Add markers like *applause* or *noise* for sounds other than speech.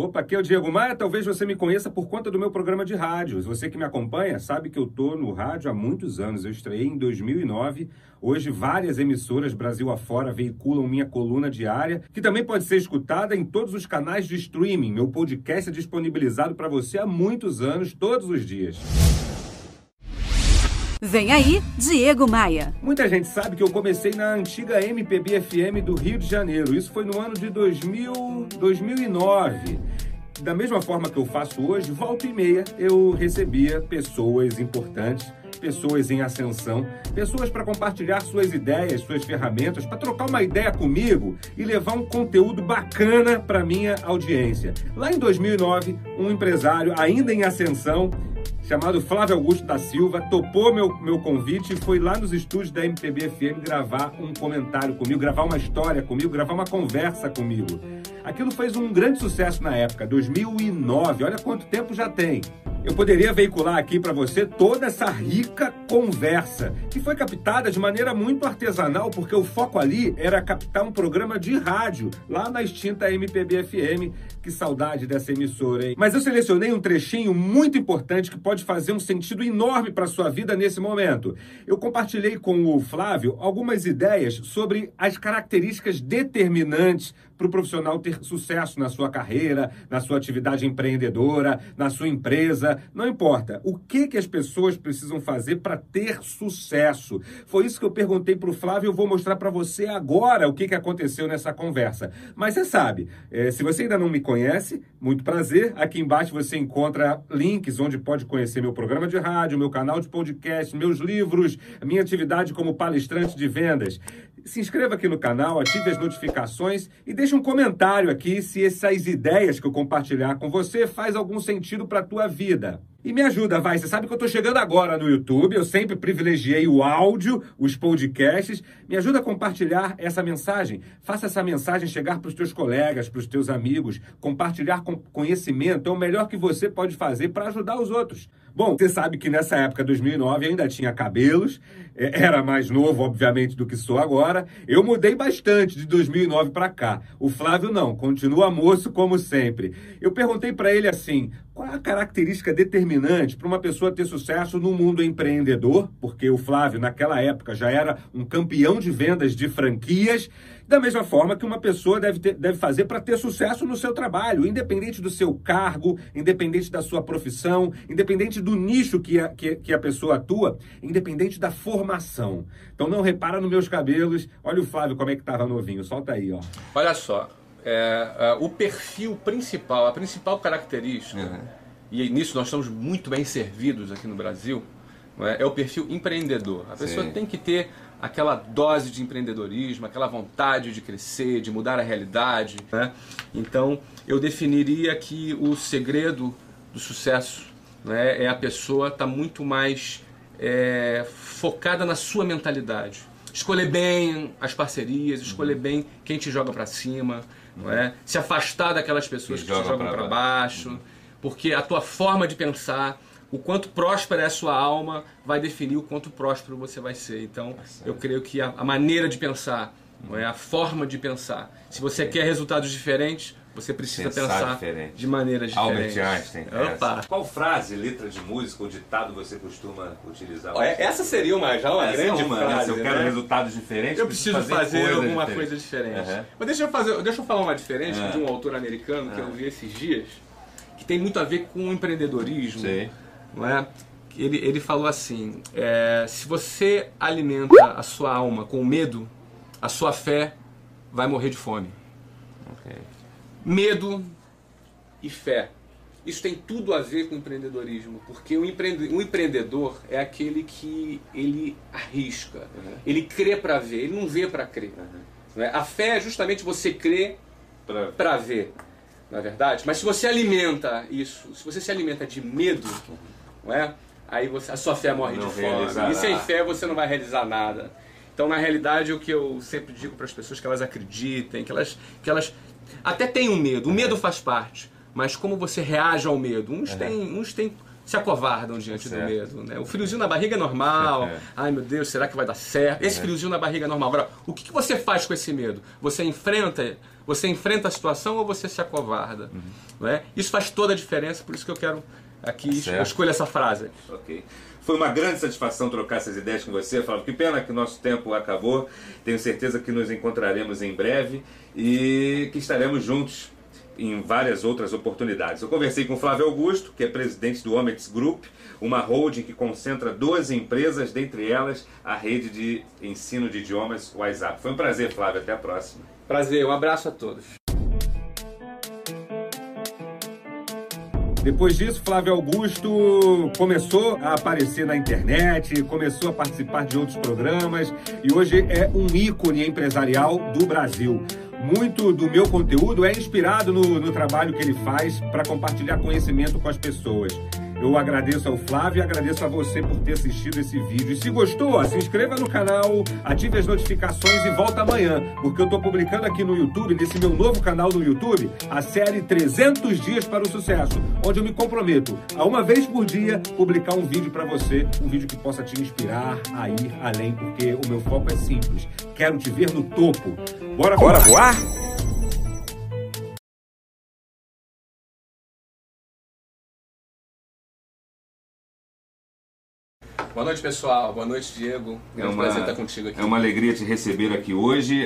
Opa, aqui é o Diego Maia. Talvez você me conheça por conta do meu programa de rádio. Você que me acompanha sabe que eu tô no rádio há muitos anos. Eu estreiei em 2009. Hoje, várias emissoras Brasil afora veiculam minha coluna diária, que também pode ser escutada em todos os canais de streaming. Meu podcast é disponibilizado para você há muitos anos, todos os dias. Vem aí, Diego Maia. Muita gente sabe que eu comecei na antiga MPB FM do Rio de Janeiro. Isso foi no ano de 2000, 2009. Da mesma forma que eu faço hoje, volta e meia eu recebia pessoas importantes, pessoas em ascensão, pessoas para compartilhar suas ideias, suas ferramentas, para trocar uma ideia comigo e levar um conteúdo bacana para minha audiência. Lá em 2009, um empresário ainda em ascensão chamado Flávio Augusto da Silva, topou meu, meu convite e foi lá nos estúdios da MPB FM gravar um comentário comigo, gravar uma história comigo, gravar uma conversa comigo. Aquilo fez um grande sucesso na época, 2009. Olha quanto tempo já tem. Eu poderia veicular aqui para você toda essa rica conversa, que foi captada de maneira muito artesanal, porque o foco ali era captar um programa de rádio, lá na extinta MPB FM. Que saudade dessa emissora, hein? Mas eu selecionei um trechinho muito importante que pode fazer um sentido enorme para sua vida nesse momento. Eu compartilhei com o Flávio algumas ideias sobre as características determinantes para o profissional ter sucesso na sua carreira, na sua atividade empreendedora, na sua empresa, não importa. O que, que as pessoas precisam fazer para ter sucesso? Foi isso que eu perguntei para o Flávio eu vou mostrar para você agora o que, que aconteceu nessa conversa. Mas você sabe, é, se você ainda não me conhece, muito prazer. Aqui embaixo você encontra links onde pode conhecer meu programa de rádio, meu canal de podcast, meus livros, minha atividade como palestrante de vendas se inscreva aqui no canal, ative as notificações e deixe um comentário aqui se essas ideias que eu compartilhar com você faz algum sentido para a tua vida. E me ajuda, vai. Você sabe que eu estou chegando agora no YouTube, eu sempre privilegiei o áudio, os podcasts. Me ajuda a compartilhar essa mensagem. Faça essa mensagem chegar para os teus colegas, para os teus amigos. Compartilhar com conhecimento é o melhor que você pode fazer para ajudar os outros. Bom, você sabe que nessa época, 2009, eu ainda tinha cabelos, é, era mais novo, obviamente, do que sou agora. Eu mudei bastante de 2009 para cá. O Flávio não, continua moço como sempre. Eu perguntei para ele assim: qual é a característica determinante para uma pessoa ter sucesso no mundo empreendedor? Porque o Flávio, naquela época, já era um campeão de vendas de franquias da mesma forma que uma pessoa deve, ter, deve fazer para ter sucesso no seu trabalho, independente do seu cargo, independente da sua profissão, independente do nicho que a, que, que a pessoa atua, independente da formação. Então não repara nos meus cabelos. Olha o Flávio como é que estava novinho. Solta aí, ó. Olha só, é, é, o perfil principal, a principal característica, uhum. e nisso nós estamos muito bem servidos aqui no Brasil, é, é o perfil empreendedor. A pessoa Sim. tem que ter aquela dose de empreendedorismo, aquela vontade de crescer, de mudar a realidade. Né? Então, eu definiria que o segredo do sucesso né, é a pessoa estar tá muito mais é, focada na sua mentalidade. Escolher bem as parcerias, escolher uhum. bem quem te joga para cima, não é? se afastar daquelas pessoas que, que te jogam para baixo, uhum. porque a tua forma de pensar o quanto próspera é a sua alma vai definir o quanto próspero você vai ser. Então, eu creio que a, a maneira de pensar, não é a forma de pensar. Se você quer resultados diferentes, você precisa pensar, pensar diferente. de maneiras diferentes. Albert Einstein. Opa. Qual frase, letra de música ou ditado você costuma utilizar? essa seria uma, já uma essa é grande é uma, frase. Se eu quero né? resultados diferentes, eu preciso fazer, fazer coisa alguma diferente. coisa diferente. Uhum. Mas deixa eu, fazer, deixa eu falar uma diferente uhum. de um autor americano que uhum. eu vi esses dias, que tem muito a ver com o empreendedorismo. Sim não é? Ele, ele falou assim: é, se você alimenta a sua alma com medo, a sua fé vai morrer de fome. Okay. Medo e fé. Isso tem tudo a ver com empreendedorismo, porque o, um empreendedor é aquele que ele arrisca, uhum. ele crê para ver, ele não vê para crer. Uhum. É? A fé é justamente você crer para ver, na é verdade. Mas se você alimenta isso, se você se alimenta de medo, uhum não é? Aí você, a sua fé morre não de fome. E sem fé você não vai realizar nada. Então, na realidade, o que eu sempre digo para as pessoas é que elas acreditem, que elas, que elas até tenham medo. O medo faz parte, mas como você reage ao medo? Uns uhum. têm, uns têm se acovardam diante do medo. Né? O friozinho na barriga é normal. *laughs* É. Ai meu Deus, será que vai dar certo? Esse friozinho na barriga é normal. Agora, o que você faz com esse medo? Você enfrenta Você enfrenta a situação ou você se acovarda? Uhum. Não é? Isso faz toda a diferença, por isso que eu quero aqui, certo. eu escolho essa frase. Ok. Foi uma grande satisfação trocar essas ideias com você, Flávio. Que pena que nosso tempo acabou. Tenho certeza que nos encontraremos em breve e que estaremos juntos em várias outras oportunidades. Eu conversei com Flávio Augusto, que é presidente do Omets Group, uma holding que concentra 12 empresas, dentre elas a rede de ensino de idiomas WhatsApp. Foi um prazer, Flávio. Até a próxima. Prazer, um abraço a todos. Depois disso, Flávio Augusto começou a aparecer na internet, começou a participar de outros programas e hoje é um ícone empresarial do Brasil. Muito do meu conteúdo é inspirado no, no trabalho que ele faz para compartilhar conhecimento com as pessoas. Eu agradeço ao Flávio e agradeço a você por ter assistido esse vídeo. E se gostou, se inscreva no canal, ative as notificações e volta amanhã, porque eu estou publicando aqui no YouTube, nesse meu novo canal no YouTube, a série 300 Dias para o Sucesso, onde eu me comprometo a uma vez por dia publicar um vídeo para você, um vídeo que possa te inspirar a ir além, porque o meu foco é simples. Quero te ver no topo. Bora, Bora voar? Boa noite, pessoal. Boa noite, Diego. É, é um prazer estar contigo aqui. É uma alegria te receber aqui hoje.